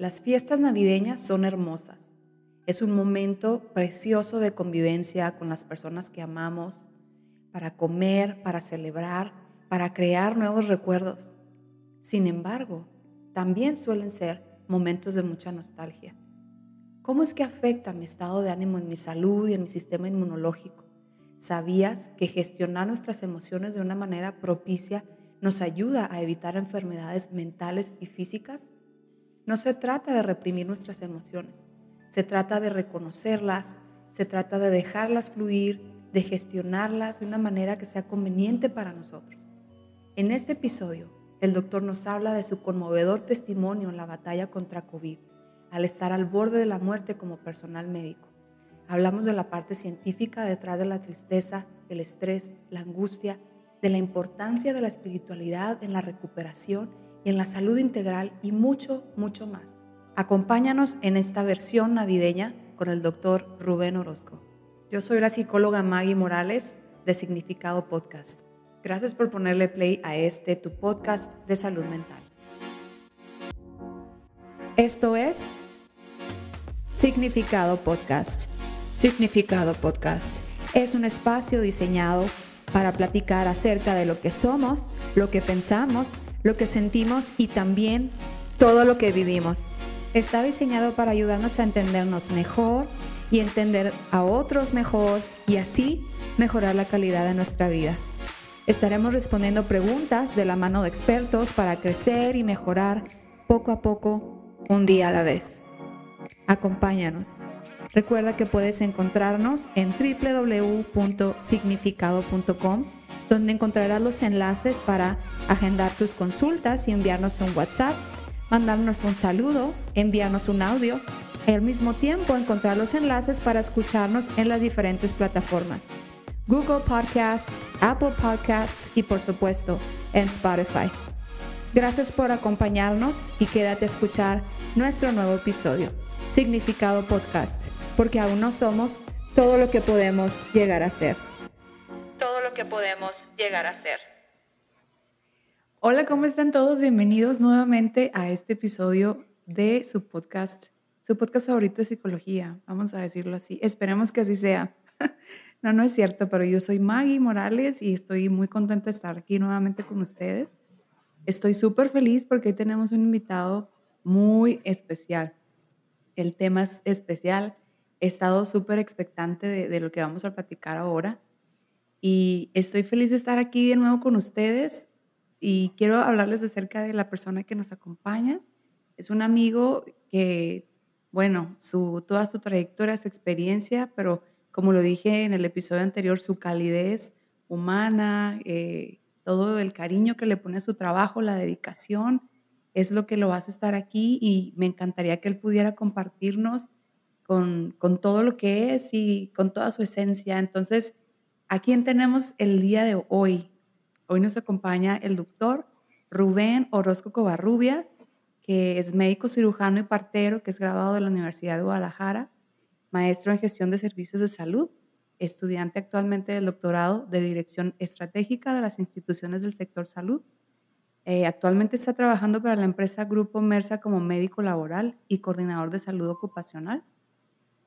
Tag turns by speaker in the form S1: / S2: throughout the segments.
S1: Las fiestas navideñas son hermosas. Es un momento precioso de convivencia con las personas que amamos, para comer, para celebrar, para crear nuevos recuerdos. Sin embargo, también suelen ser momentos de mucha nostalgia. ¿Cómo es que afecta mi estado de ánimo en mi salud y en mi sistema inmunológico? ¿Sabías que gestionar nuestras emociones de una manera propicia nos ayuda a evitar enfermedades mentales y físicas? No se trata de reprimir nuestras emociones, se trata de reconocerlas, se trata de dejarlas fluir, de gestionarlas de una manera que sea conveniente para nosotros. En este episodio, el doctor nos habla de su conmovedor testimonio en la batalla contra COVID, al estar al borde de la muerte como personal médico. Hablamos de la parte científica detrás de la tristeza, el estrés, la angustia, de la importancia de la espiritualidad en la recuperación en la salud integral y mucho, mucho más. Acompáñanos en esta versión navideña con el doctor Rubén Orozco. Yo soy la psicóloga Maggie Morales de Significado Podcast. Gracias por ponerle play a este tu podcast de salud mental. Esto es Significado Podcast. Significado Podcast es un espacio diseñado para platicar acerca de lo que somos, lo que pensamos, lo que sentimos y también todo lo que vivimos. Está diseñado para ayudarnos a entendernos mejor y entender a otros mejor y así mejorar la calidad de nuestra vida. Estaremos respondiendo preguntas de la mano de expertos para crecer y mejorar poco a poco, un día a la vez. Acompáñanos. Recuerda que puedes encontrarnos en www.significado.com donde encontrarás los enlaces para agendar tus consultas y enviarnos un WhatsApp, mandarnos un saludo, enviarnos un audio y al mismo tiempo encontrar los enlaces para escucharnos en las diferentes plataformas. Google Podcasts, Apple Podcasts y por supuesto en Spotify. Gracias por acompañarnos y quédate a escuchar nuestro nuevo episodio, Significado Podcast, porque aún no somos todo lo que podemos llegar a ser todo lo que podemos llegar a ser. Hola, ¿cómo están todos? Bienvenidos nuevamente a este episodio de su podcast, su podcast favorito de psicología, vamos a decirlo así. Esperemos que así sea. No, no es cierto, pero yo soy Maggie Morales y estoy muy contenta de estar aquí nuevamente con ustedes. Estoy súper feliz porque hoy tenemos un invitado muy especial. El tema es especial. He estado súper expectante de, lo que vamos a platicar ahora y estoy feliz de estar aquí de nuevo con ustedes y quiero hablarles acerca de la persona que nos acompaña. Es un amigo que, bueno, su, toda su trayectoria, su experiencia, pero como lo dije en el episodio anterior, su calidez humana, eh, todo el cariño que le pone a su trabajo, la dedicación, es lo que lo hace estar aquí y me encantaría que él pudiera compartirnos con, todo lo que es y con toda su esencia. Entonces, ¿A quién tenemos el día de hoy? Hoy nos acompaña el doctor Rubén Orozco Covarrubias, que es médico cirujano y partero, que es graduado de la Universidad de Guadalajara, maestro en gestión de servicios de salud, estudiante actualmente del doctorado de Dirección Estratégica de las instituciones del sector salud. Eh, actualmente está trabajando para la empresa Grupo Mersa como médico laboral y coordinador de salud ocupacional.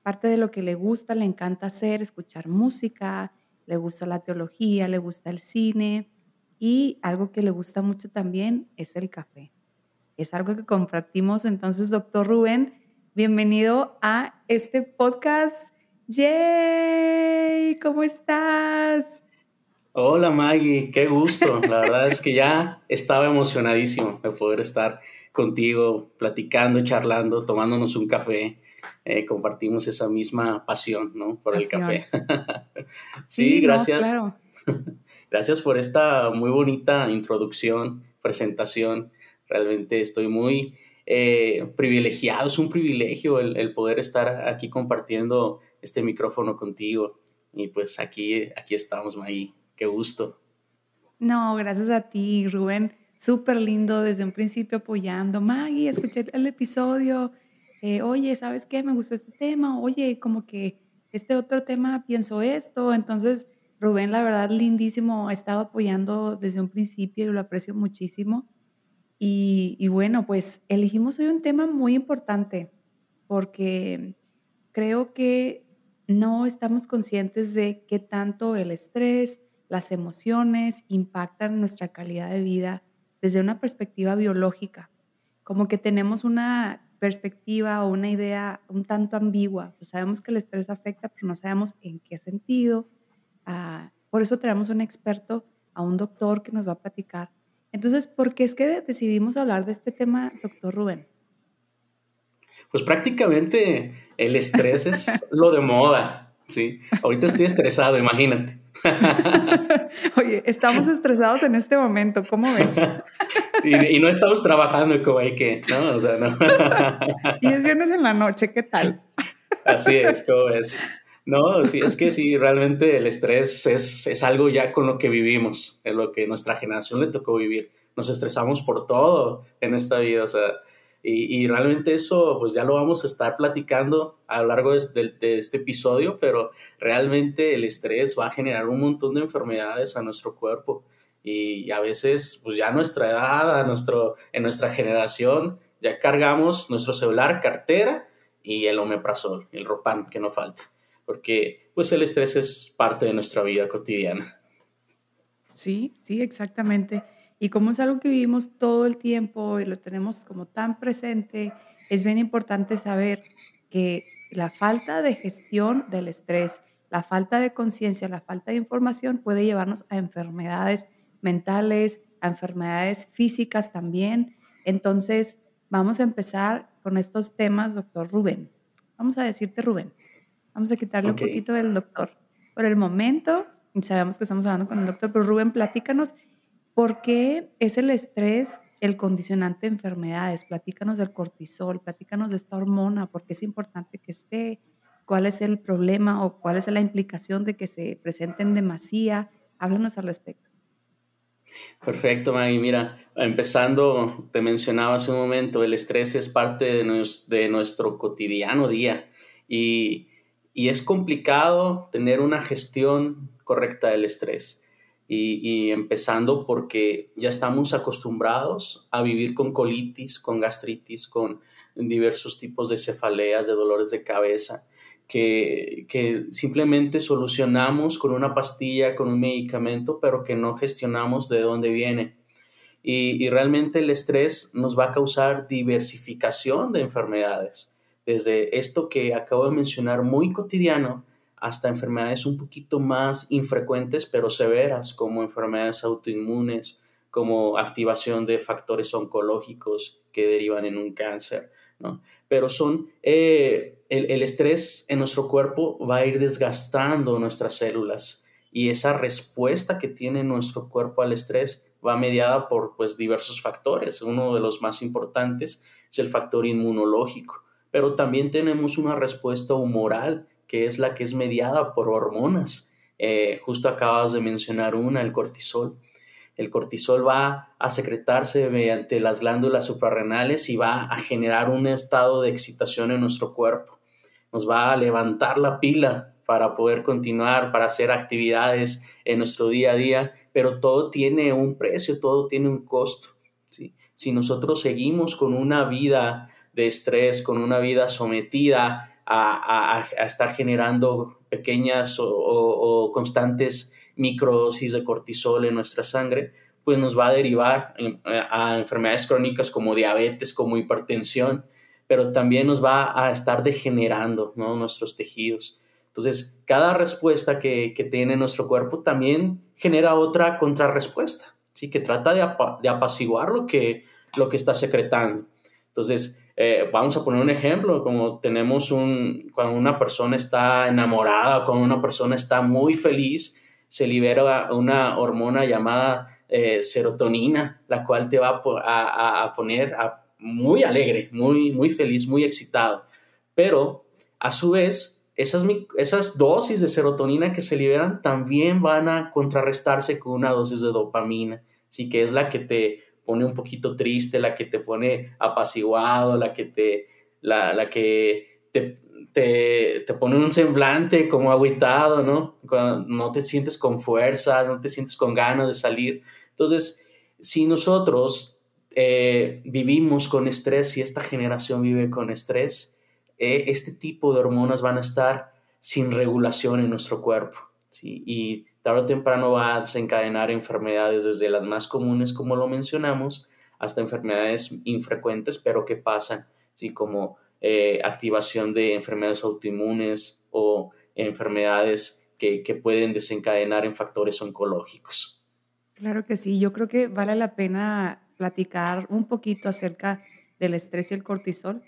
S1: Parte de lo que le gusta, le encanta hacer, escuchar música, le gusta la teología, le gusta el cine y algo que le gusta mucho también es el café. Es algo que compartimos. Entonces, doctor Rubén, bienvenido a este podcast. ¡Yay! ¿Cómo estás?
S2: Hola Maggie, qué gusto. La verdad es que ya estaba emocionadísimo de poder estar contigo, platicando, charlando, tomándonos un café eh, compartimos esa misma pasión, ¿no? Por el café. sí, gracias. gracias por esta muy bonita introducción, presentación. Realmente estoy muy eh, privilegiado, es un privilegio el, poder estar aquí compartiendo este micrófono contigo. Y pues aquí, aquí estamos, Maggie. Qué gusto.
S1: No, gracias a ti, Rubén. Súper lindo desde un principio apoyando. Maggie, escuché el episodio eh, oye, ¿sabes qué? Me gustó este tema, oye, como que este otro tema pienso esto. Entonces, Rubén, la verdad, lindísimo, ha estado apoyando desde un principio y lo aprecio muchísimo. Y, bueno, pues elegimos hoy un tema muy importante porque creo que no estamos conscientes de qué tanto el estrés, las emociones impactan nuestra calidad de vida desde una perspectiva biológica. Como que tenemos una perspectiva o una idea un tanto ambigua. sabemos que el estrés afecta, pero no sabemos en qué sentido. Ah, por eso tenemos un experto, a un doctor que nos va a platicar. Entonces, ¿por qué es que decidimos hablar de este tema, doctor Rubén?
S2: Pues prácticamente el estrés es lo de moda, ¿sí? Ahorita estoy estresado, imagínate.
S1: Oye, estamos estresados en este momento, ¿cómo ves?
S2: y, no estamos trabajando como hay que, ¿no? O sea, no.
S1: y es viernes en la noche, ¿qué tal?
S2: Así es, ¿cómo es? No, sí, es que sí, realmente el estrés es, es algo ya con lo que vivimos, es lo que nuestra generación le tocó vivir. Nos estresamos por todo en esta vida, o sea, y, realmente eso, pues ya lo vamos a estar platicando a lo largo de, este episodio, pero realmente el estrés va a generar un montón de enfermedades a nuestro cuerpo. Y, a veces, pues ya a nuestra edad, nuestro, en nuestra generación, ya cargamos nuestro celular, cartera y el omeprazol, el ropan que no falta porque pues el estrés es parte de nuestra vida cotidiana.
S1: Sí, sí, exactamente. Y como es algo que vivimos todo el tiempo y lo tenemos como tan presente, es bien importante saber que la falta de gestión del estrés, la falta de conciencia, la falta de información puede llevarnos a enfermedades mentales, a enfermedades físicas también. Entonces, vamos a empezar con estos temas, doctor Rubén. Vamos a decirte, Rubén, Vamos a quitarle un poquito del doctor. Por el momento, sabemos que estamos hablando con el doctor, pero Rubén, platícanos por qué es el estrés el condicionante de enfermedades. Platícanos del cortisol, platícanos de esta hormona, por qué es importante que esté, cuál es el problema o cuál es la implicación de que se presenten demasía. Háblanos al respecto.
S2: Perfecto, Maggie. Mira, empezando, te mencionaba hace un momento, el estrés es parte de, de nuestro cotidiano día y y es complicado tener una gestión correcta del estrés. Y, empezando porque ya estamos acostumbrados a vivir con colitis, con gastritis, con diversos tipos de cefaleas, de dolores de cabeza, que, que simplemente solucionamos con una pastilla, con un medicamento, pero que no gestionamos de dónde viene. Y, y realmente el estrés nos va a causar diversificación de enfermedades desde esto que acabo de mencionar muy cotidiano hasta enfermedades un poquito más infrecuentes pero severas como enfermedades autoinmunes, como activación de factores oncológicos que derivan en un cáncer, ¿no? Pero son, eh, el, el estrés en nuestro cuerpo va a ir desgastando nuestras células y esa respuesta que tiene nuestro cuerpo al estrés va mediada por pues diversos factores. Uno de los más importantes es el factor inmunológico pero también tenemos una respuesta humoral, que es la que es mediada por hormonas. Eh, justo acabas de mencionar una, el cortisol. El cortisol va a secretarse mediante las glándulas suprarrenales y va a generar un estado de excitación en nuestro cuerpo. Nos va a levantar la pila para poder continuar, para hacer actividades en nuestro día a día, pero todo tiene un precio, todo tiene un costo. Si nosotros seguimos con una vida de estrés, con una vida sometida a, estar generando pequeñas o, constantes microdosis de cortisol en nuestra sangre, pues nos va a derivar a enfermedades crónicas como diabetes, como hipertensión, pero también nos va a estar degenerando nuestros tejidos. Entonces, cada respuesta que, tiene nuestro cuerpo también genera otra contrarrespuesta, ¿sí? que trata de, apaciguar lo que, lo que está secretando. Entonces, eh, vamos a poner un ejemplo, como tenemos un, cuando una persona está enamorada, cuando una persona está muy feliz, se libera una hormona llamada eh, serotonina, la cual te va a, a, poner muy alegre, muy, muy feliz, muy excitado. Pero a su vez, esas, esas dosis de serotonina que se liberan también van a contrarrestarse con una dosis de dopamina, ¿sí? que es la que te pone un poquito triste, la que te pone apaciguado, la que te, la, la que te, te, te, pone un semblante como aguitado, ¿no? Cuando no te sientes con fuerza, no te sientes con ganas de salir. Entonces, si nosotros eh, vivimos con estrés y esta generación vive con estrés, eh, este tipo de hormonas van a estar sin regulación en nuestro cuerpo. Y tarde o temprano va a desencadenar enfermedades desde las más comunes, como lo mencionamos, hasta enfermedades infrecuentes, pero que pasan, ¿sí? como eh, activación de enfermedades autoinmunes o enfermedades que, que pueden desencadenar en factores oncológicos.
S1: Claro que sí, yo creo que vale la pena platicar un poquito acerca del estrés y el cortisol,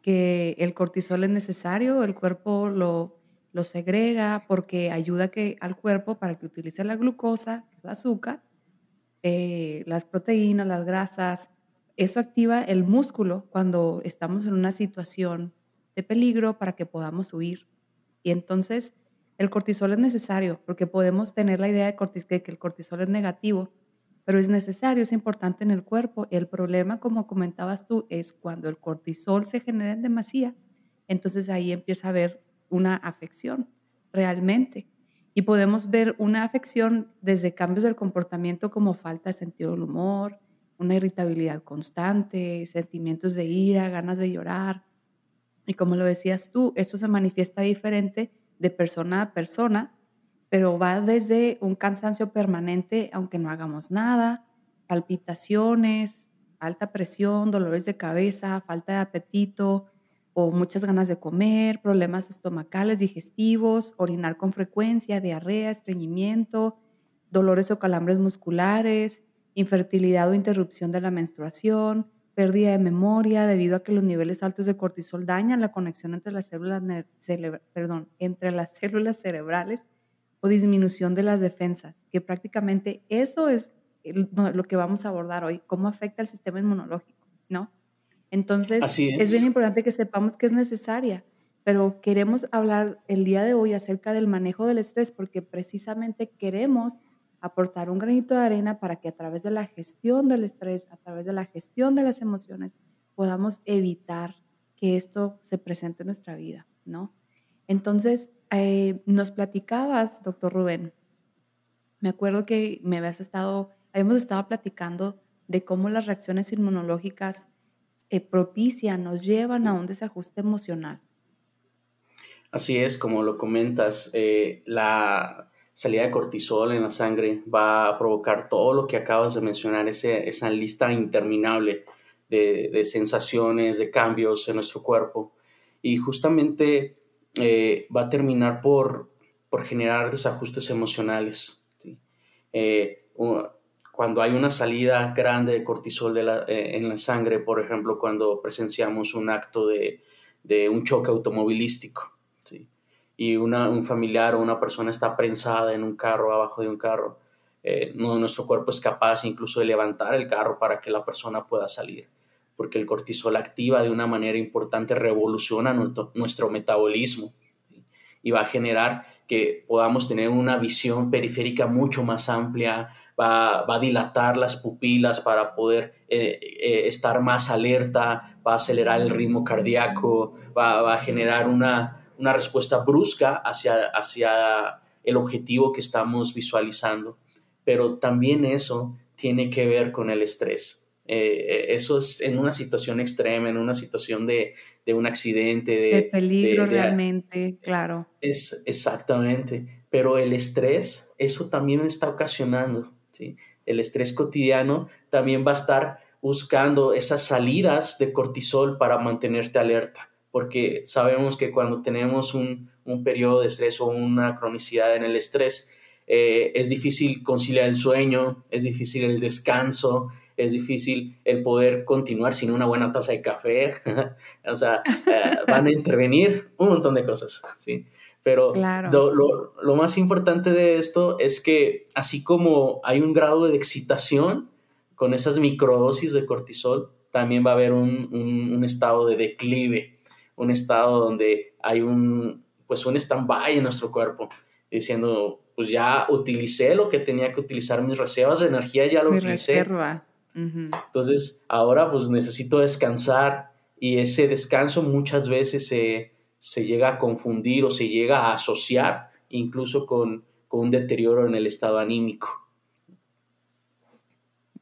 S1: que el cortisol es necesario, el cuerpo lo, lo segrega porque ayuda que, al cuerpo para que utilice la glucosa, es el azúcar, eh, las proteínas, las grasas. Eso activa el músculo cuando estamos en una situación de peligro para que podamos huir. Y entonces el cortisol es necesario porque podemos tener la idea de, de que el cortisol es negativo, pero es necesario, es importante en el cuerpo. El problema, como comentabas tú, es cuando el cortisol se genera en demasía, entonces ahí empieza a haber una afección realmente. Y podemos ver una afección desde cambios del comportamiento como falta de sentido del humor, una irritabilidad constante, sentimientos de ira, ganas de llorar. Y como lo decías tú, esto se manifiesta diferente de persona a persona, pero va desde un cansancio permanente, aunque no hagamos nada, palpitaciones, alta presión, dolores de cabeza, falta de apetito o muchas ganas de comer, problemas estomacales, digestivos, orinar con frecuencia, diarrea, estreñimiento, dolores o calambres musculares, infertilidad o interrupción de la menstruación, pérdida de memoria debido a que los niveles altos de cortisol dañan la conexión entre las células, entre las células cerebrales o disminución de las defensas, que prácticamente eso es lo que vamos a abordar hoy, cómo afecta el sistema inmunológico, ¿no? Entonces, es. bien importante que sepamos que es necesaria, pero queremos hablar el día de hoy acerca del manejo del estrés porque precisamente queremos aportar un granito de arena para que a través de la gestión del estrés, a través de la gestión de las emociones, podamos evitar que esto se presente en nuestra vida, ¿no? Entonces, eh, nos platicabas, doctor Rubén, me acuerdo que me habías estado, habíamos estado platicando de cómo las reacciones inmunológicas eh, propician, nos llevan a un desajuste emocional.
S2: Así es, como lo comentas, eh, la salida de cortisol en la sangre va a provocar todo lo que acabas de mencionar, ese, esa lista interminable de, de, sensaciones, de cambios en nuestro cuerpo. Y justamente eh, va a terminar por, por generar desajustes emocionales. Eh, cuando hay una salida grande de cortisol eh, en la sangre, por ejemplo, cuando presenciamos un acto de, de un choque automovilístico, y una, un familiar o una persona está prensada en un carro, abajo de un carro, no, nuestro cuerpo es capaz incluso de levantar el carro para que la persona pueda salir porque el cortisol activa de una manera importante, revoluciona nuestro, metabolismo y va a generar que podamos tener una visión periférica mucho más amplia, va, a dilatar las pupilas para poder eh, eh, estar más alerta, va a acelerar el ritmo cardíaco, va, a generar una, una, respuesta brusca hacia, hacia el objetivo que estamos visualizando. Pero también eso tiene que ver con el estrés eh, eso es en una situación extrema, en una situación de, de un accidente.
S1: De, peligro realmente, claro.
S2: Es exactamente. Pero el estrés, eso también está ocasionando. El estrés cotidiano también va a estar buscando esas salidas de cortisol para mantenerte alerta. Porque sabemos que cuando tenemos un, un periodo de estrés o una cronicidad en el estrés, eh, es difícil conciliar el sueño, es difícil el descanso, es difícil el poder continuar sin una buena taza de café. o sea, eh, van a intervenir un montón de cosas, ¿sí? Pero lo, más importante de esto es que así como hay un grado de excitación con esas microdosis de cortisol, también va a haber un, un, estado de declive, un estado donde hay un, pues un stand-by en nuestro cuerpo, diciendo, pues ya utilicé lo que tenía que utilizar, mis reservas de energía ya lo Mi utilicé. Reserva. Entonces, ahora pues necesito descansar y ese descanso muchas veces se, llega a confundir o se llega a asociar incluso con, un deterioro en el estado anímico.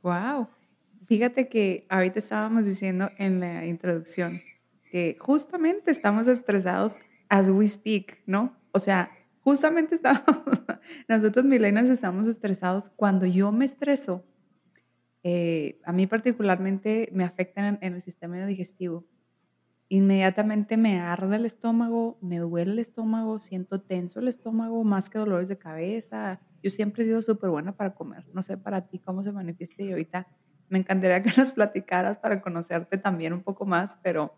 S1: Wow. Fíjate que ahorita estábamos diciendo en la introducción que justamente estamos estresados as we speak, ¿no? O sea, justamente estamos, nosotros millennials estamos estresados. Cuando yo me estreso, eh, a mí particularmente me afectan en, el sistema digestivo. Inmediatamente me arde el estómago, me duele el estómago, siento tenso el estómago, más que dolores de cabeza. Yo siempre he sido súper buena para comer. No sé para ti cómo se manifiesta y ahorita me encantaría que nos platicaras para conocerte también un poco más, pero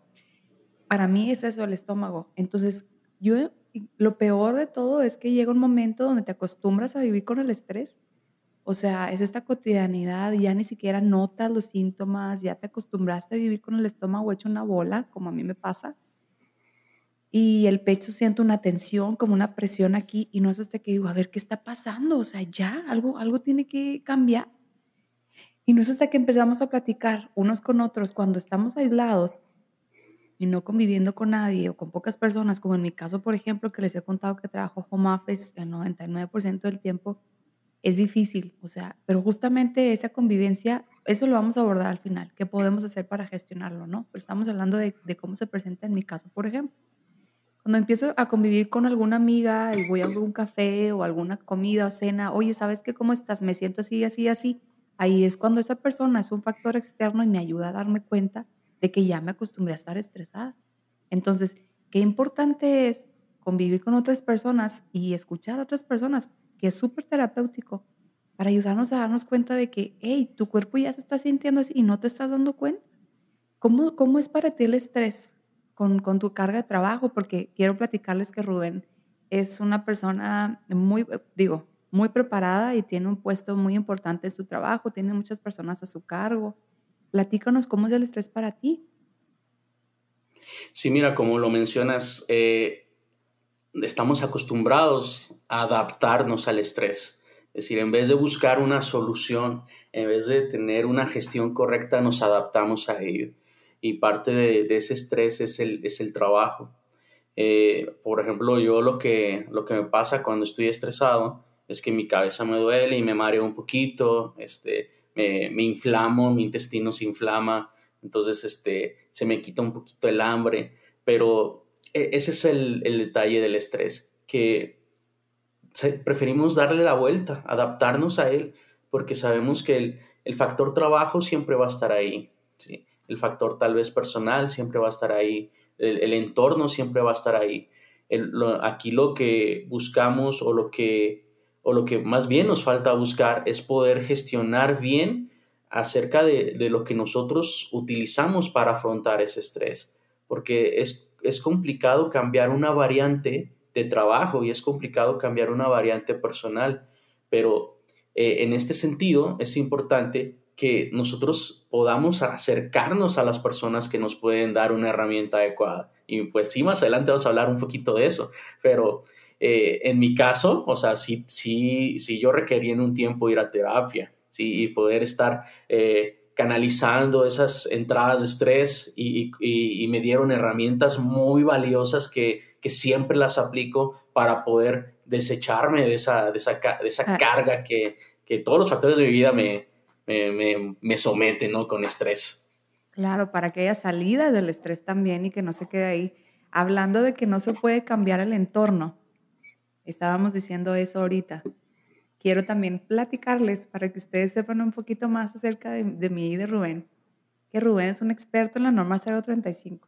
S1: para mí es eso el estómago. Entonces, yo lo peor de todo es que llega un momento donde te acostumbras a vivir con el estrés o sea, es esta cotidianidad, ya ni siquiera notas los síntomas, ya te acostumbraste a vivir con el estómago hecho una bola, como a mí me pasa. Y el pecho siente una tensión, como una presión aquí, y no es hasta que digo, a ver, ¿qué está pasando? O sea, ya, algo, algo tiene que cambiar. Y no es hasta que empezamos a platicar unos con otros cuando estamos aislados y no conviviendo con nadie o con pocas personas, como en mi caso, por ejemplo, que les he contado que trabajo home office el 99% del tiempo, es difícil, o sea, pero justamente esa convivencia, eso lo vamos a abordar al final, qué podemos hacer para gestionarlo, ¿no? Pero estamos hablando de, cómo se presenta en mi caso, por ejemplo. Cuando empiezo a convivir con alguna amiga y voy a algún café o alguna comida o cena, oye, ¿sabes qué? ¿Cómo estás? Me siento así, así, así. Ahí es cuando esa persona es un factor externo y me ayuda a darme cuenta de que ya me acostumbré a estar estresada. Entonces, qué importante es convivir con otras personas y escuchar a otras personas que es súper terapéutico para ayudarnos a darnos cuenta de que, hey, tu cuerpo ya se está sintiendo así y no te estás dando cuenta. ¿Cómo, cómo es para ti el estrés con, con tu carga de trabajo? Porque quiero platicarles que Rubén es una persona muy, digo, muy preparada y tiene un puesto muy importante en su trabajo, tiene muchas personas a su cargo. Platícanos cómo es el estrés para ti.
S2: Sí, mira, como lo mencionas, eh, estamos acostumbrados a adaptarnos al estrés. Es decir, en vez de buscar una solución, en vez de tener una gestión correcta, nos adaptamos a ello. Y parte de, ese estrés es el, es el trabajo. Eh, por ejemplo, yo lo que, lo que me pasa cuando estoy estresado es que mi cabeza me duele y me mareo un poquito, este, me, me inflamo, mi intestino se inflama, entonces este, se me quita un poquito el hambre, pero ese es el, detalle del estrés, que preferimos darle la vuelta, adaptarnos a él, porque sabemos que el, factor trabajo siempre va a estar ahí, el factor tal vez personal siempre va a estar ahí, el, entorno siempre va a estar ahí. aquí lo que buscamos o lo que, o lo que más bien nos falta buscar es poder gestionar bien acerca de, de lo que nosotros utilizamos para afrontar ese estrés, porque es es complicado cambiar una variante de trabajo y es complicado cambiar una variante personal, pero eh, en este sentido es importante que nosotros podamos acercarnos a las personas que nos pueden dar una herramienta adecuada. Y pues sí, más adelante vamos a hablar un poquito de eso, pero eh, en mi caso, o sea, sí, sí, sí yo requería en un tiempo ir a terapia, sí, y poder estar... Eh, canalizando esas entradas de estrés y, me dieron herramientas muy valiosas que, siempre las aplico para poder desecharme de esa, de esa, ah. carga que, todos los factores de mi vida me, me, someten ¿no? con estrés.
S1: Claro, para que haya salida del estrés también y que no se quede ahí. Hablando de que no se puede cambiar el entorno, estábamos diciendo eso ahorita quiero también platicarles para que ustedes sepan un poquito más acerca de, mí y de Rubén, que Rubén es un experto en la norma 035.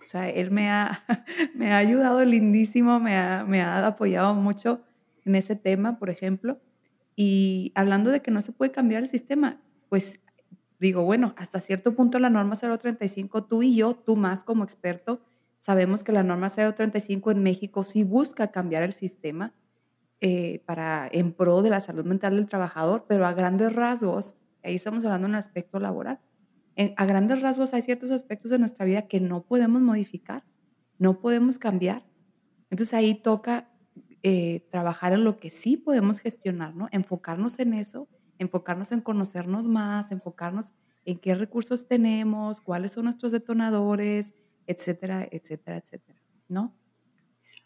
S1: O sea, él me ha, me ha ayudado lindísimo, me ha, me ha apoyado mucho en ese tema, por ejemplo. Y hablando de que no se puede cambiar el sistema, pues digo, bueno, hasta cierto punto la norma 035, tú y yo, tú más como experto, sabemos que la norma 035 en México sí busca cambiar el sistema, eh, para, en pro de la salud mental del trabajador, pero a grandes rasgos, ahí estamos hablando de un aspecto laboral, a grandes rasgos hay ciertos aspectos de nuestra vida que no podemos modificar, no podemos cambiar. Entonces ahí toca eh, trabajar en lo que sí podemos gestionar, ¿no? Enfocarnos en eso, enfocarnos en conocernos más, enfocarnos en qué recursos tenemos, cuáles son nuestros detonadores, etcétera, etcétera, etcétera, ¿no?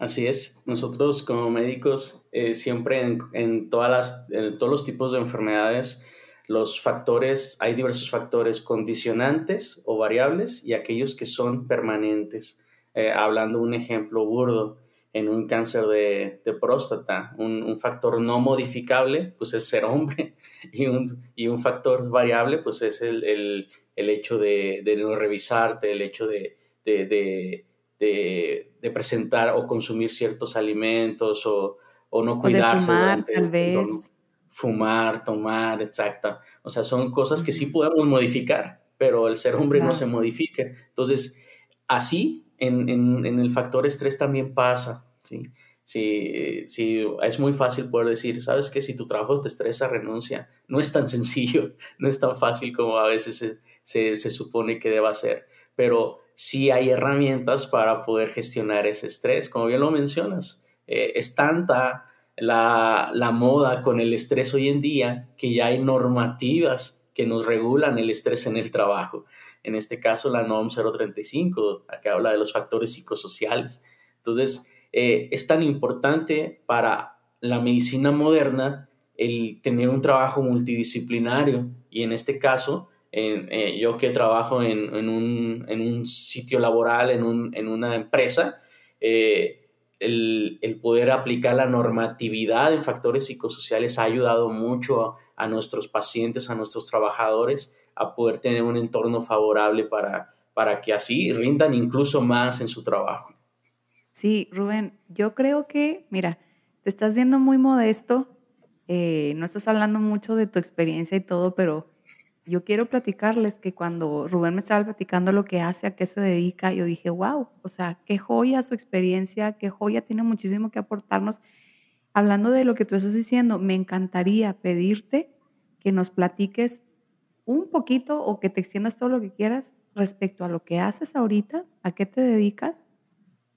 S2: Así es, nosotros como médicos eh, siempre en, todas las, todos los tipos de enfermedades los factores, hay diversos factores condicionantes o variables y aquellos que son permanentes. Eh, hablando un ejemplo burdo, en un cáncer de, próstata, un, factor no modificable, pues es ser hombre, y un, y un factor variable, pues es el, el, el hecho de, de, no revisarte, el hecho de, de, de, presentar o consumir ciertos alimentos o, o no cuidarse.
S1: fumar, tal vez.
S2: Fumar, tomar, exacto. O sea, son cosas que sí podemos modificar, pero el ser hombre no se modifica. Entonces, así en, en, en, el factor estrés también pasa, ¿sí? Sí, sí, es muy fácil poder decir, sabes que si tu trabajo te estresa, renuncia. No es tan sencillo, no es tan fácil como a veces se, se, se supone que deba ser, pero sí hay herramientas para poder gestionar ese estrés, como bien lo mencionas. Eh, es tanta la, la moda con el estrés hoy en día que ya hay normativas que nos regulan el estrés en el trabajo. En este caso, la NOM 035, que habla de los factores psicosociales. Entonces, eh, es tan importante para la medicina moderna el tener un trabajo multidisciplinario y en este caso, eh, yo que trabajo en, un, en, un, sitio laboral, en, un, una empresa, eh, el, el, poder aplicar la normatividad en factores psicosociales ha ayudado mucho a, a, nuestros pacientes, a nuestros trabajadores, a poder tener un entorno favorable para, para que así rindan incluso más en su trabajo.
S1: Sí, Rubén, yo creo que, mira, te estás viendo muy modesto, eh, no estás hablando mucho de tu experiencia y todo, pero yo quiero platicarles que cuando Rubén me estaba platicando lo que hace, a qué se dedica, yo dije, wow, o sea, qué joya su experiencia, qué joya, tiene muchísimo que aportarnos. Hablando de lo que tú estás diciendo, me encantaría pedirte que nos platiques un poquito o que te extiendas todo lo que quieras respecto a lo que haces ahorita, a qué te dedicas,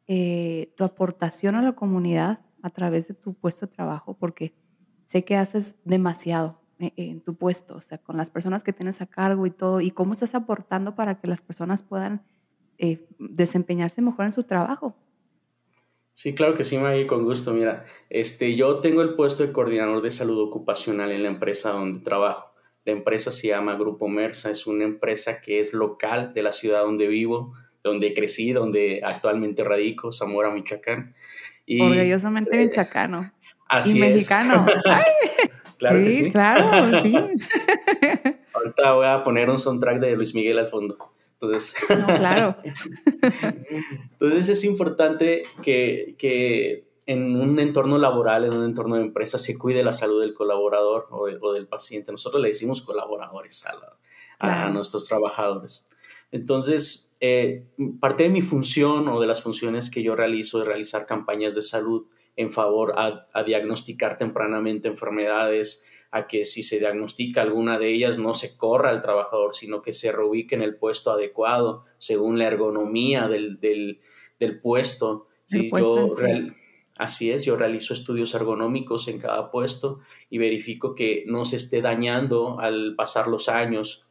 S1: eh, tu aportación a la comunidad a través de tu puesto de trabajo, porque sé que haces demasiado en tu puesto, o sea, con las personas que tienes a cargo y todo, y cómo estás aportando para que las personas puedan eh, desempeñarse mejor en su trabajo.
S2: Sí, claro que sí, Maggie, con gusto. Mira, este, yo tengo el puesto de coordinador de salud ocupacional en la empresa donde trabajo. La empresa se llama Grupo Mersa, es una empresa que es local de la ciudad donde vivo, donde crecí, donde actualmente radico, Zamora, Michoacán.
S1: Y, Orgullosamente eh, michoacano. Así y mexicano. claro sí, que sí. Claro, sí.
S2: Ahorita voy a poner un soundtrack de Luis Miguel al fondo. Entonces,
S1: no, claro.
S2: Entonces es importante que, que en un entorno laboral, en un entorno de empresa, se cuide la salud del colaborador o, o del paciente. Nosotros le decimos colaboradores a, a, nuestros trabajadores. Entonces, eh, parte de mi función o de las funciones que yo realizo es realizar campañas de salud en favor a, a, diagnosticar tempranamente enfermedades, a que si se diagnostica alguna de ellas no se corra al trabajador, sino que se reubique en el puesto adecuado según la ergonomía del, del, del puesto. Sí, yo Así es, yo realizo estudios ergonómicos en cada puesto y verifico que no se esté dañando al pasar los años.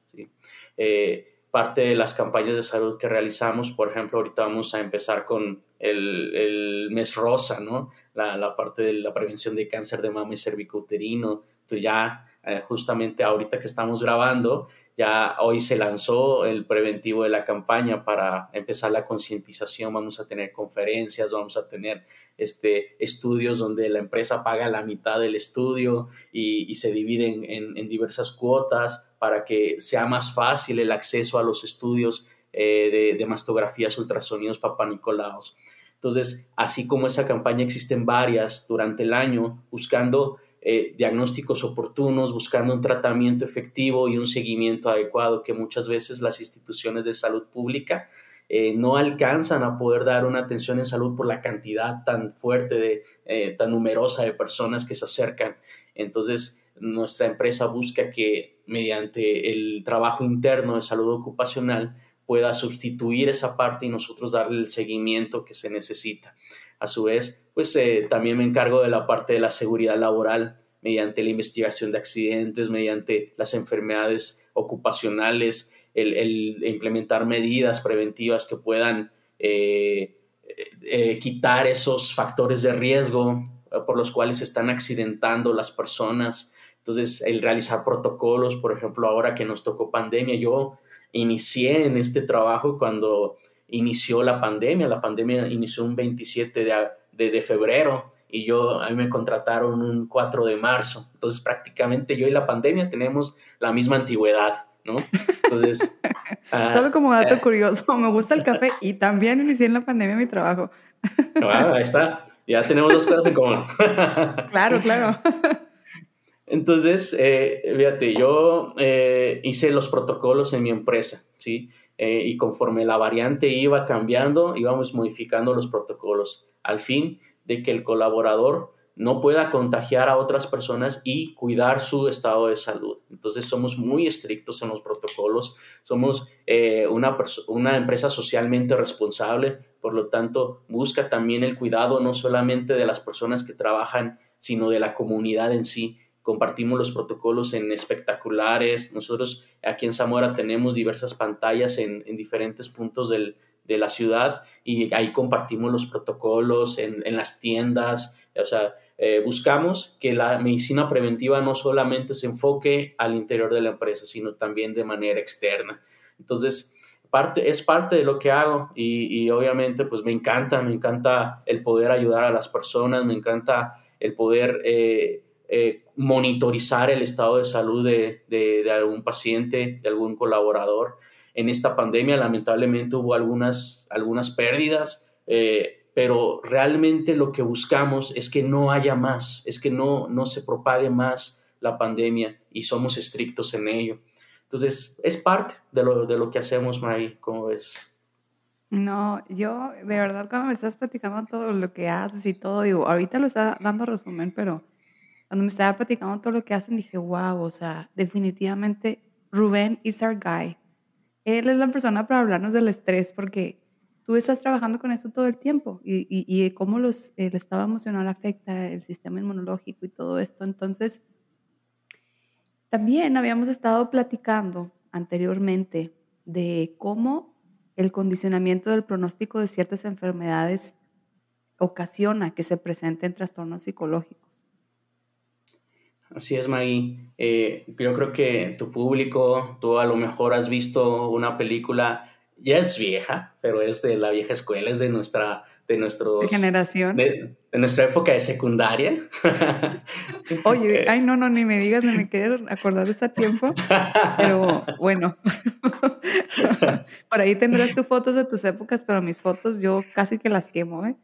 S2: Eh, parte de las campañas de salud que realizamos, por ejemplo, ahorita vamos a empezar con el, el mes rosa, ¿no? La, la, parte de la prevención de cáncer de mama y cervicouterino. Entonces ya eh, justamente ahorita que estamos grabando, ya hoy se lanzó el preventivo de la campaña para empezar la concientización. Vamos a tener conferencias, vamos a tener este, estudios donde la empresa paga la mitad del estudio y, y se dividen en, en, diversas cuotas para que sea más fácil el acceso a los estudios eh, de, de, mastografías, ultrasonidos papanicolaos. Entonces, así como esa campaña existen varias durante el año buscando eh, diagnósticos oportunos, buscando un tratamiento efectivo y un seguimiento adecuado que muchas veces las instituciones de salud pública eh, no alcanzan a poder dar una atención en salud por la cantidad tan fuerte, de, eh, tan numerosa de personas que se acercan. Entonces, nuestra empresa busca que mediante el trabajo interno de salud ocupacional pueda sustituir esa parte y nosotros darle el seguimiento que se necesita. A su vez, pues eh, también me encargo de la parte de la seguridad laboral mediante la investigación de accidentes, mediante las enfermedades ocupacionales, el, implementar medidas preventivas que puedan eh, eh, quitar esos factores de riesgo por los cuales se están accidentando las personas, Entonces, el realizar protocolos, por ejemplo, ahora que nos tocó pandemia, yo inicié en este trabajo cuando inició la pandemia. La pandemia inició un 27 de, de, febrero y yo, a mí me contrataron un 4 de marzo. Entonces, prácticamente yo y la pandemia tenemos la misma antigüedad, ¿no? Entonces...
S1: Ah, Solo como dato eh, curioso, me gusta el café y también inicié en la pandemia mi trabajo.
S2: Ah, ahí está, ya tenemos dos cosas en común.
S1: claro, claro.
S2: Entonces, eh, fíjate, yo eh, hice los protocolos en mi empresa, ¿sí? Eh, y conforme la variante iba cambiando, íbamos modificando los protocolos al fin de que el colaborador no pueda contagiar a otras personas y cuidar su estado de salud. Entonces somos muy estrictos en los protocolos, somos eh, una, una empresa socialmente responsable, por lo tanto busca también el cuidado no solamente de las personas que trabajan, sino de la comunidad en sí compartimos los protocolos en espectaculares. Nosotros aquí en Zamora tenemos diversas pantallas en, diferentes puntos de la ciudad y ahí compartimos los protocolos en, las tiendas. O sea, eh, buscamos que la medicina preventiva no solamente se enfoque al interior de la empresa, sino también de manera externa. Entonces, parte, es parte de lo que hago y, obviamente pues me encanta, me encanta el poder ayudar a las personas, me encanta el poder... Eh, eh, monitorizar el estado de salud de, algún paciente, de algún colaborador. En esta pandemia lamentablemente hubo algunas, algunas pérdidas, eh, pero realmente lo que buscamos es que no haya más, es que no, no se propague más la pandemia y somos estrictos en ello. Entonces, es parte de lo, de lo que hacemos, Mari, como ves.
S1: No, yo de verdad cuando me estás platicando todo lo que haces y todo, digo, ahorita lo está dando resumen, pero cuando me estaba platicando todo lo que hacen, dije, wow, o sea, definitivamente Rubén is our guy. Él es la persona para hablarnos del estrés porque tú estás trabajando con eso todo el tiempo y, y, y cómo los, el estado emocional afecta el sistema inmunológico y todo esto. Entonces, también habíamos estado platicando anteriormente de cómo el condicionamiento del pronóstico de ciertas enfermedades ocasiona que se presenten trastornos psicológicos.
S2: Así es, Maggie. Eh, yo creo que tu público, tú a lo mejor has visto una película, ya es vieja, pero es de la vieja escuela, es de nuestra, de nuestros...
S1: generación.
S2: De, nuestra época de secundaria.
S1: Oye, ay, no, no, ni me digas, ni me quiero acordar de ese tiempo, pero bueno. Por ahí tendrás tus fotos de tus épocas, pero mis fotos yo casi que las quemo, ¿eh?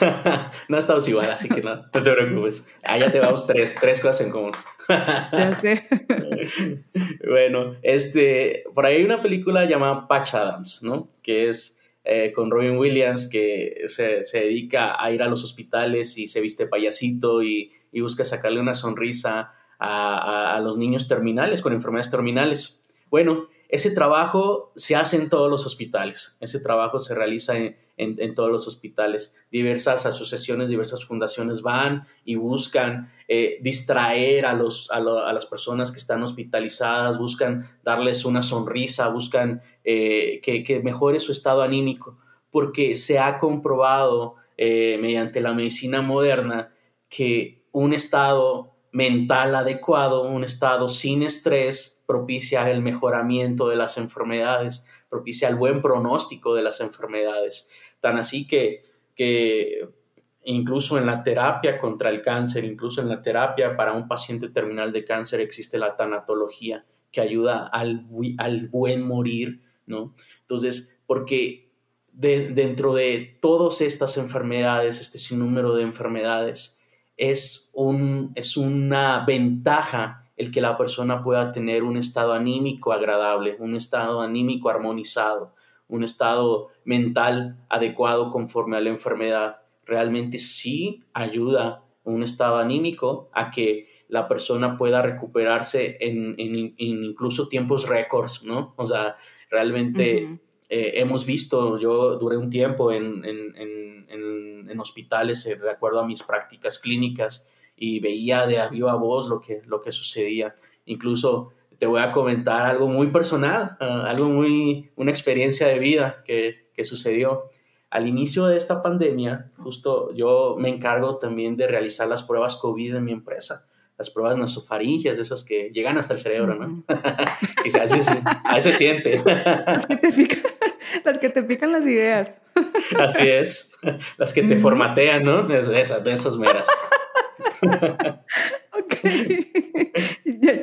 S2: no estamos igual, así que no, no te preocupes. Allá te vamos tres, tres cosas en común.
S1: ya sé.
S2: bueno, este, por ahí hay una película llamada Patch Adams, ¿no? Que es eh, con Robin Williams, que se, se, dedica a ir a los hospitales y se viste payasito y, y busca sacarle una sonrisa a, a, a los niños terminales, con enfermedades terminales. Bueno, ese trabajo se hace en todos los hospitales, ese trabajo se realiza en, todos los hospitales. Diversas asociaciones, diversas fundaciones van y buscan eh, distraer a, los, las personas que están hospitalizadas, buscan darles una sonrisa, buscan eh, que, mejore su estado anímico, porque se ha comprobado eh, mediante la medicina moderna que un estado mental adecuado, un estado sin estrés, propicia el mejoramiento de las enfermedades, propicia el buen pronóstico de las enfermedades. Tan así que, que incluso en la terapia contra el cáncer, incluso en la terapia para un paciente terminal de cáncer existe la tanatología que ayuda al, buen morir, ¿no? Entonces, porque dentro de todas estas enfermedades, este sinnúmero de enfermedades, es, un, es una ventaja el que la persona pueda tener un estado anímico agradable, un estado anímico armonizado, un estado mental adecuado conforme a la enfermedad. Realmente sí ayuda un estado anímico a que la persona pueda recuperarse en, incluso tiempos récords, ¿no? O sea, realmente eh, hemos visto, yo duré un tiempo en, en hospitales eh, de acuerdo a mis prácticas clínicas y veía de a viva voz lo que, lo que sucedía. Incluso te voy a comentar algo muy personal, ah, algo muy, una experiencia de vida que, que sucedió. Al inicio de esta pandemia, justo yo me encargo también de realizar las pruebas COVID en mi empresa, las pruebas nasofaringias, esas que llegan hasta el cerebro, ¿no? y a veces, se siente.
S1: las, que te pican, las que te pican las ideas.
S2: Así es, las que te formatean, ¿no? Esas, de esas meras.
S1: ok,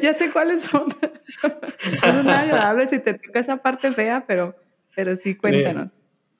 S1: ya, sé cuáles son. no son agradables si te toca esa parte fea, pero, pero sí, cuéntanos.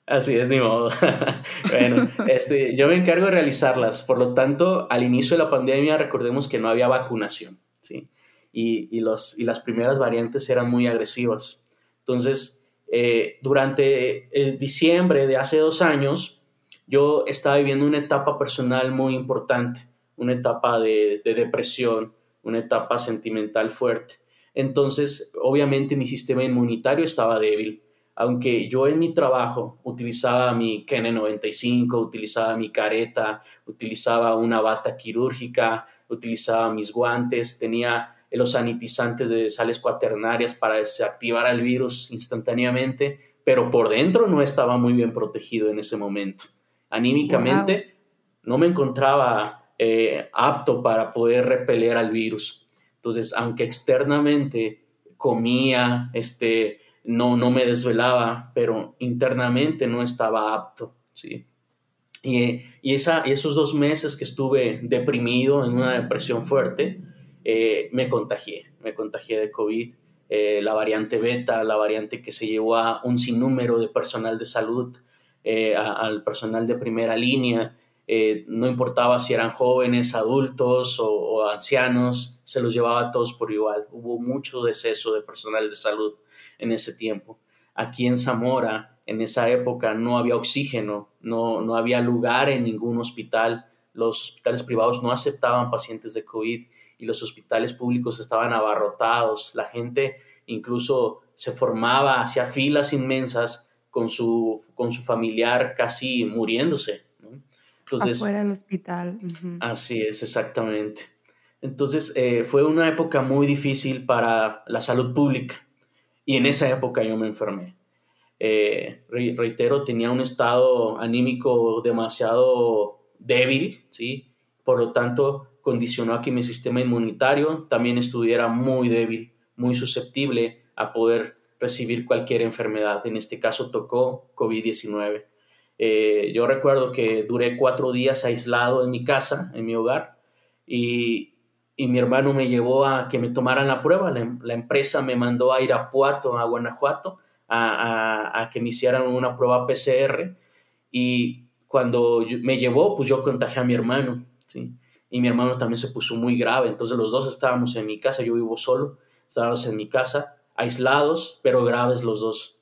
S2: Así es, ni modo. bueno, este, yo me encargo de realizarlas. Por lo tanto, al inicio de la pandemia, recordemos que no había vacunación, ¿sí? Y, y, los, y las primeras variantes eran muy agresivas. Entonces, eh, durante el diciembre de hace dos años, yo estaba viviendo una etapa personal muy importante, una etapa de, de depresión, una etapa sentimental fuerte. Entonces, obviamente mi sistema inmunitario estaba débil aunque yo en mi trabajo utilizaba mi KN95, utilizaba mi careta, utilizaba una bata quirúrgica, utilizaba mis guantes, tenía los sanitizantes de sales cuaternarias para desactivar al virus instantáneamente, pero por dentro no estaba muy bien protegido en ese momento. Anímicamente no me encontraba eh, apto para poder repeler al virus. Entonces, aunque externamente comía, este, no, no me desvelaba, pero internamente no estaba apto, ¿sí? Y, y esa, esos dos meses que estuve deprimido en una depresión fuerte, eh, me contagié, me contagié de COVID, eh, la variante beta, la variante que se llevó a un sinnúmero de personal de salud, eh, al personal de primera línea, no importaba si eran jóvenes, adultos o, o, ancianos, se los llevaba a todos por igual. Hubo mucho deceso de personal de salud en ese tiempo. Aquí en Zamora, en esa época, no había oxígeno, no, no había lugar en ningún hospital. Los hospitales privados no aceptaban pacientes de COVID y los hospitales públicos estaban abarrotados. La gente incluso se formaba, hacía filas inmensas con su, con su familiar casi muriéndose.
S1: Entonces, Afuera del hospital.
S2: Así es, exactamente. Entonces, eh, fue una época muy difícil para la salud pública. Y en esa época yo me enfermé. Eh, reitero, tenía un estado anímico demasiado débil, ¿sí? Por lo tanto, condicionó a que mi sistema inmunitario también estuviera muy débil, muy susceptible a poder recibir cualquier enfermedad. En este caso tocó COVID-19. Eh, yo recuerdo que duré cuatro días aislado en mi casa, en mi hogar, y, y mi hermano me llevó a que me tomaran la prueba. La, empresa me mandó a Irapuato, a Guanajuato, a, a, que me hicieran una prueba PCR. Y cuando me llevó, pues yo contagié a mi hermano, ¿sí? Y mi hermano también se puso muy grave. Entonces los dos estábamos en mi casa, yo vivo solo, estábamos en mi casa, aislados, pero graves los dos.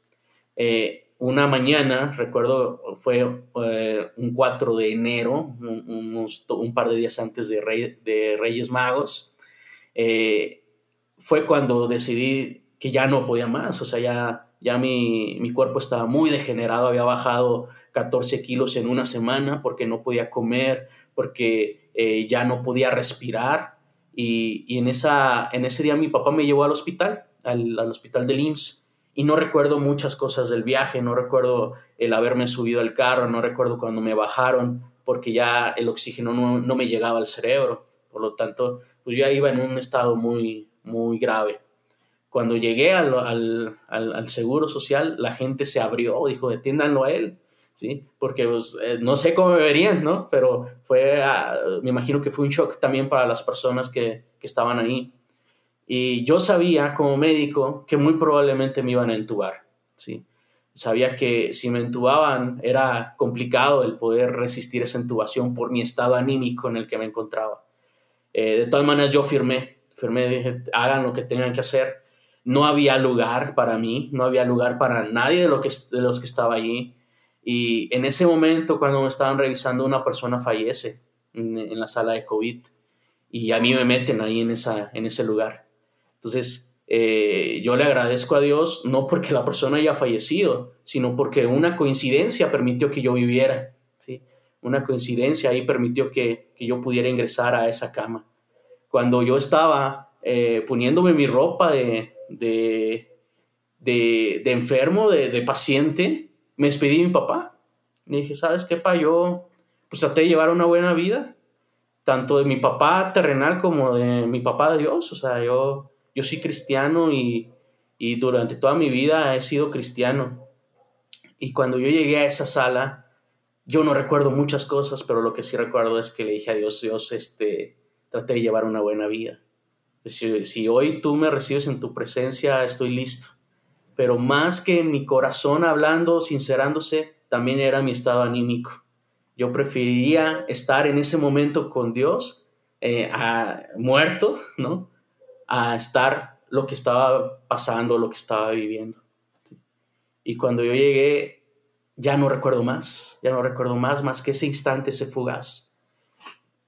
S2: Eh, una mañana, recuerdo, fue eh, un 4 de enero, un, par de días antes de, de Reyes Magos, eh, fue cuando decidí que ya no podía más, o sea, ya, ya mi, mi, cuerpo estaba muy degenerado, había bajado 14 kilos en una semana porque no podía comer, porque eh, ya no podía respirar. Y, y, en, esa, en ese día mi papá me llevó al hospital, al, al hospital del IMSS y no recuerdo muchas cosas del viaje, no recuerdo el haberme subido al carro, no recuerdo cuando me bajaron, porque ya el oxígeno no, me llegaba al cerebro. Por lo tanto, pues ya iba en un estado muy, muy grave. Cuando llegué al, seguro social, la gente se abrió, dijo, deténdanlo a él, ¿sí? Porque pues, eh, no sé cómo me verían, ¿no? Pero fue, ah, me imagino que fue un shock también para las personas que, que estaban ahí. Y yo sabía como médico que muy probablemente me iban a entubar, ¿sí? Sabía que si me entubaban era complicado el poder resistir esa intubación por mi estado anímico en el que me encontraba. Eh, de todas maneras yo firmé, firmé, dije, hagan lo que tengan que hacer. No había lugar para mí, no había lugar para nadie de, lo que, de los que estaba allí. Y en ese momento, cuando me estaban revisando, una persona fallece en, en la sala de COVID y a mí me meten ahí en, esa, en ese lugar. Entonces, eh, yo le agradezco a Dios no porque la persona haya fallecido, sino porque una coincidencia permitió que yo viviera. ¿sí? Una coincidencia ahí permitió que, yo pudiera ingresar a esa cama. Cuando yo estaba eh, poniéndome mi ropa de, de, de, enfermo, de, paciente, me despedí de mi papá. Le dije, ¿sabes qué, pa? Yo pues traté de llevar una buena vida, tanto de mi papá terrenal como de mi papá de Dios. O sea, yo, yo soy cristiano y, y durante toda mi vida he sido cristiano. Y cuando yo llegué a esa sala, yo no recuerdo muchas cosas, pero lo que sí recuerdo es que le dije a Dios, Dios, este, trate de llevar una buena vida. Si, si, hoy tú me recibes en tu presencia, estoy listo. Pero más que mi corazón hablando, sincerándose, también era mi estado anímico. Yo preferiría estar en ese momento con Dios, eh, a, muerto, ¿no? A estar lo que estaba pasando, lo que estaba viviendo. Y cuando yo llegué, ya no recuerdo más, ya no recuerdo más, más que ese instante, ese fugaz.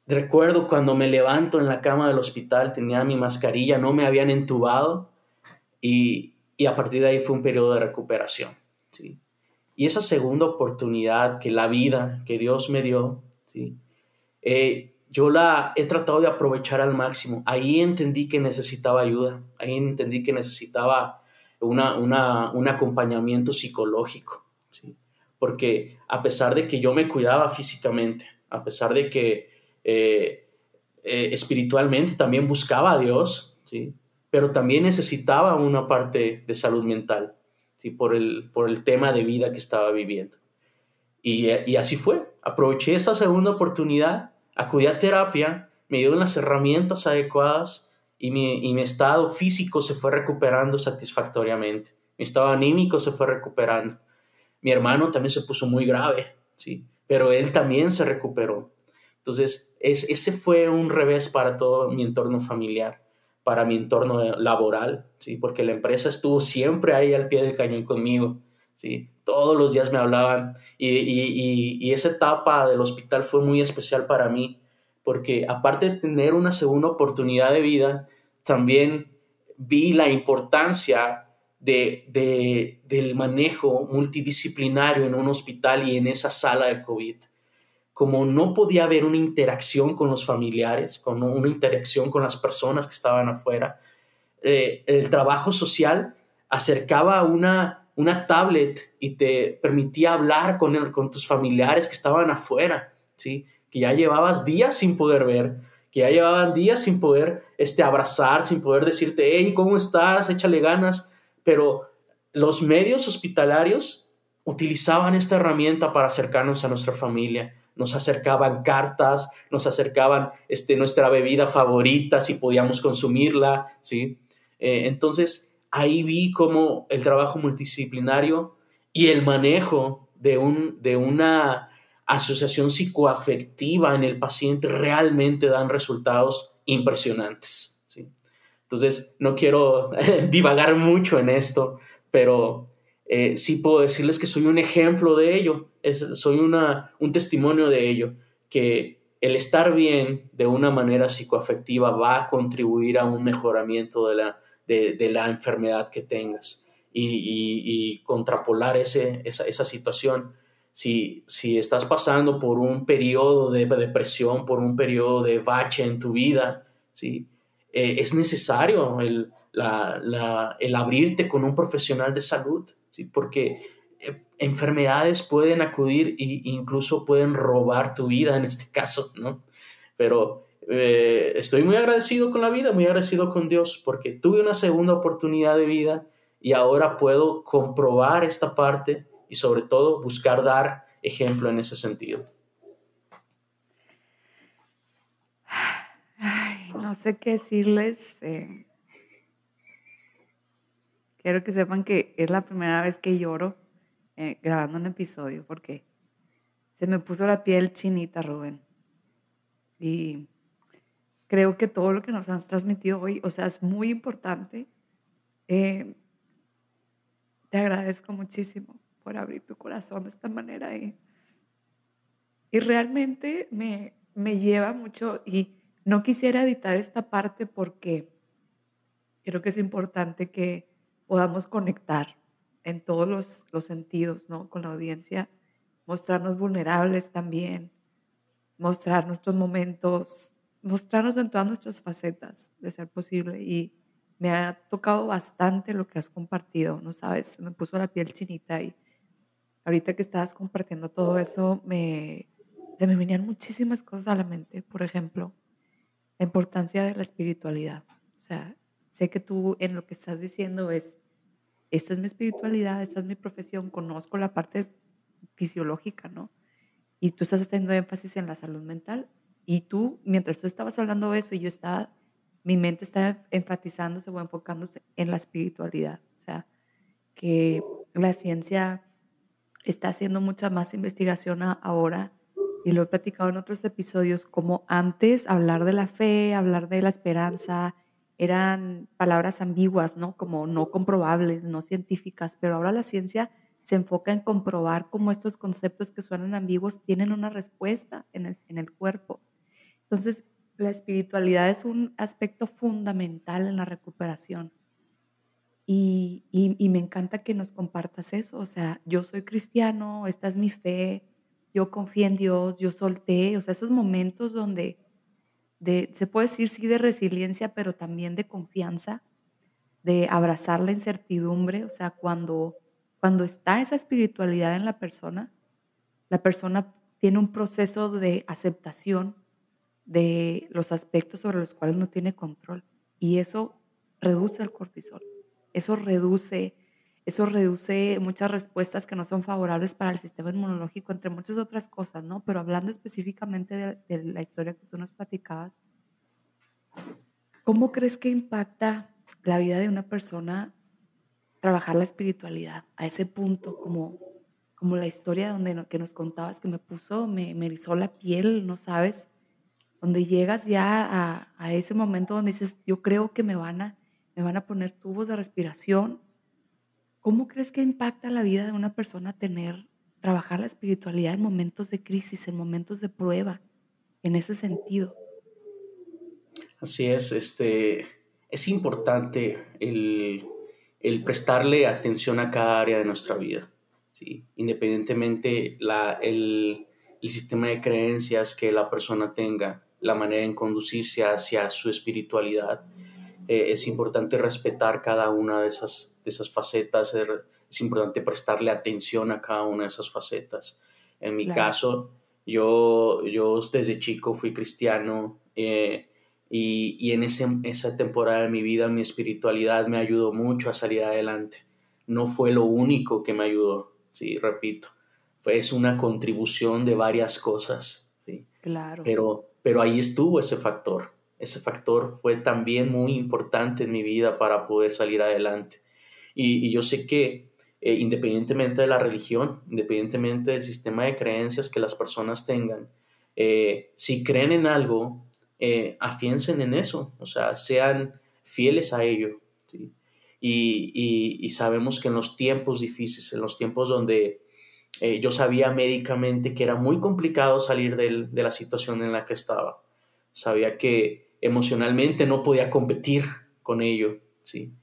S2: Recuerdo cuando me levanto en la cama del hospital, tenía mi mascarilla, no me habían entubado y, y a partir de ahí fue un periodo de recuperación. ¿sí? Y esa segunda oportunidad que la vida, que Dios me dio, ¿sí? Eh, yo la he tratado de aprovechar al máximo. Ahí entendí que necesitaba ayuda, ahí entendí que necesitaba una, una, un acompañamiento psicológico, ¿sí? porque a pesar de que yo me cuidaba físicamente, a pesar de que eh, eh, espiritualmente también buscaba a Dios, ¿sí? pero también necesitaba una parte de salud mental, ¿sí? por, el, por el tema de vida que estaba viviendo. Y, y así fue, aproveché esa segunda oportunidad, acudí a terapia, me dieron las herramientas adecuadas y mi, estado físico se fue recuperando satisfactoriamente, mi estado anímico se fue recuperando. Mi hermano también se puso muy grave, ¿sí? pero él también se recuperó. Entonces, es, ese fue un revés para todo mi entorno familiar para mi entorno laboral, ¿sí? Porque la empresa estuvo siempre ahí al pie del cañón conmigo, ¿sí? Todos los días me hablaban y, y, y, esa etapa del hospital fue muy especial para mí, porque aparte de tener una segunda oportunidad de vida, también vi la importancia de, de, del manejo multidisciplinario en un hospital y en esa sala de COVID como no podía haber una interacción con los familiares, con una interacción con las personas que estaban afuera, eh, el trabajo social acercaba una, una tablet y te permitía hablar con, con tus familiares que estaban afuera, ¿sí? que ya llevabas días sin poder ver, que ya llevaban días sin poder este, abrazar, sin poder decirte, hey, ¿cómo estás? Échale ganas. Pero los medios hospitalarios utilizaban esta herramienta para acercarnos a nuestra familia nos acercaban cartas, nos acercaban este, nuestra bebida favorita, si podíamos consumirla, ¿sí? Eh, entonces, ahí vi cómo el trabajo multidisciplinario y el manejo de, un, de una asociación psicoafectiva en el paciente realmente dan resultados impresionantes, ¿sí? Entonces, no quiero divagar mucho en esto, pero eh, sí puedo decirles que soy un ejemplo de ello, soy una, un testimonio de ello, que el estar bien de una manera psicoafectiva va a contribuir a un mejoramiento de la, de, la enfermedad que tengas y, contrapolar ese, esa, situación. Si, si, estás pasando por un periodo de depresión, por un periodo de bache en tu vida, ¿sí? Eh, es necesario el, el abrirte con un profesional de salud ¿sí? porque eh, enfermedades pueden acudir e incluso pueden robar tu vida en este caso, ¿no? Pero eh, estoy muy agradecido con la vida, muy agradecido con Dios, porque tuve una segunda oportunidad de vida y ahora puedo comprobar esta parte y sobre todo buscar dar ejemplo en ese sentido.
S1: No sé qué decirles. Eh, Quiero que sepan que es la primera vez que lloro eh, grabando un episodio porque se me puso la piel chinita, Rubén. Y creo que todo lo que nos has transmitido hoy, o sea, es muy importante. Eh, te agradezco muchísimo por abrir tu corazón de esta manera y, y realmente me, me lleva mucho y no quisiera editar esta parte porque creo que es importante que podamos conectar en todos los, los sentidos, ¿no? Con la audiencia, mostrarnos vulnerables también, mostrar nuestros momentos, mostrarnos en todas nuestras facetas, de ser posible. Y me ha tocado bastante lo que has compartido, ¿no sabes? Me puso la piel chinita y ahorita que estabas compartiendo todo eso, me se me venían muchísimas cosas a la mente. Por ejemplo, la importancia de la espiritualidad. O sea, sé que tú en lo que estás diciendo es, esta es mi espiritualidad, esta es mi profesión, conozco la parte fisiológica, ¿no? Y tú estás haciendo énfasis en la salud mental. Y tú, mientras tú estabas hablando de eso, yo estaba, mi mente estaba enfatizándose o enfocándose en la espiritualidad. O sea, que la ciencia está haciendo mucha más investigación ahora y lo he platicado en otros episodios, como antes hablar de la fe, hablar de la esperanza, eran palabras ambiguas, ¿no? Como no comprobables, no científicas, pero ahora la ciencia se enfoca en comprobar cómo estos conceptos que suenan ambiguos tienen una respuesta en el, en el cuerpo. Entonces, la espiritualidad es un aspecto fundamental en la recuperación. Y, y, me encanta que nos compartas eso. O sea, yo soy cristiano, esta es mi fe, yo confío en Dios, yo solté. O sea, esos momentos donde de, se puede decir sí de resiliencia, pero también de confianza, de abrazar la incertidumbre. O sea, cuando cuando está esa espiritualidad en la persona, la persona tiene un proceso de aceptación de los aspectos sobre los cuales no tiene control y eso reduce el cortisol. Eso reduce eso reduce muchas respuestas que no son favorables para el sistema inmunológico, entre muchas otras cosas, ¿no? Pero hablando específicamente de, la historia que tú nos platicabas, ¿cómo crees que impacta la vida de una persona trabajar la espiritualidad a ese punto, como, como la historia donde que nos contabas que me puso, me, me erizó la piel, no sabes, donde llegas ya a, a, ese momento donde dices, yo creo que me van, a, me van a poner tubos de respiración. ¿Cómo crees que impacta la vida de una persona tener, trabajar la espiritualidad en momentos de crisis, en momentos de prueba, en ese sentido?
S2: Así es, este, es importante el el prestarle atención a cada área de nuestra vida, ¿sí? independientemente la, el, sistema de creencias que la persona tenga, la manera en conducirse hacia su espiritualidad. Eh, es importante respetar cada una de esas, de esas facetas, es importante prestarle atención a cada una de esas facetas. En mi caso, yo, yo desde chico fui cristiano, eh, y, en ese, esa temporada de mi vida mi espiritualidad me ayudó mucho a salir adelante. No fue lo único que me ayudó, sí, repito. Fue, es una contribución de varias cosas, sí.
S1: Claro.
S2: Pero, pero ahí estuvo ese factor. Ese factor fue también muy importante en mi vida para poder salir adelante. Y, yo sé que eh, independientemente de la religión, independientemente del sistema de creencias que las personas tengan, eh, si creen en algo, eh, afiencen en eso, o sea, sean fieles a ello. Y, sabemos que en los tiempos difíciles, en los tiempos donde eh, yo sabía médicamente que era muy complicado salir de la situación en la que estaba, sabía que emocionalmente no podía competir con ello, ¿sí?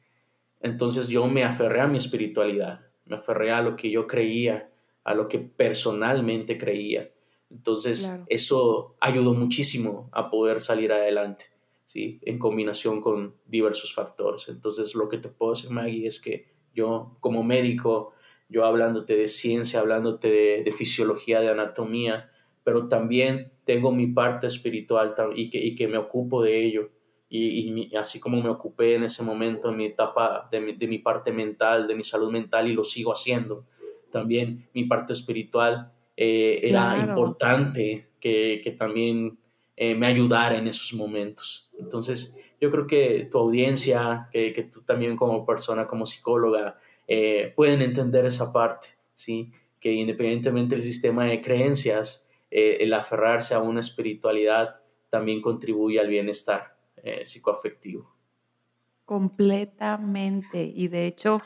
S2: Entonces yo me aferré a mi espiritualidad, me aferré a lo que yo creía, a lo que personalmente creía. Entonces, eso ayudó muchísimo a poder salir adelante, ¿sí? En combinación con diversos factores. Entonces, lo que te puedo decir, Maggie, es que yo, como médico, yo hablándote de ciencia, hablándote de, fisiología, de anatomía, pero también tengo mi parte espiritual y que, y que me ocupo de ello. Y, así como me ocupé en ese momento, en mi etapa de mi, de mi parte mental, de mi salud mental, y lo sigo haciendo, también mi parte espiritual eh, era importante que, que también eh, me ayudara en esos momentos. Entonces, yo creo que tu audiencia, que, que tú también como persona, como psicóloga, eh, pueden entender esa parte, ¿sí? Que independientemente del sistema de creencias, el aferrarse a una espiritualidad también contribuye al bienestar psicoafectivo.
S1: Completamente. Y de hecho,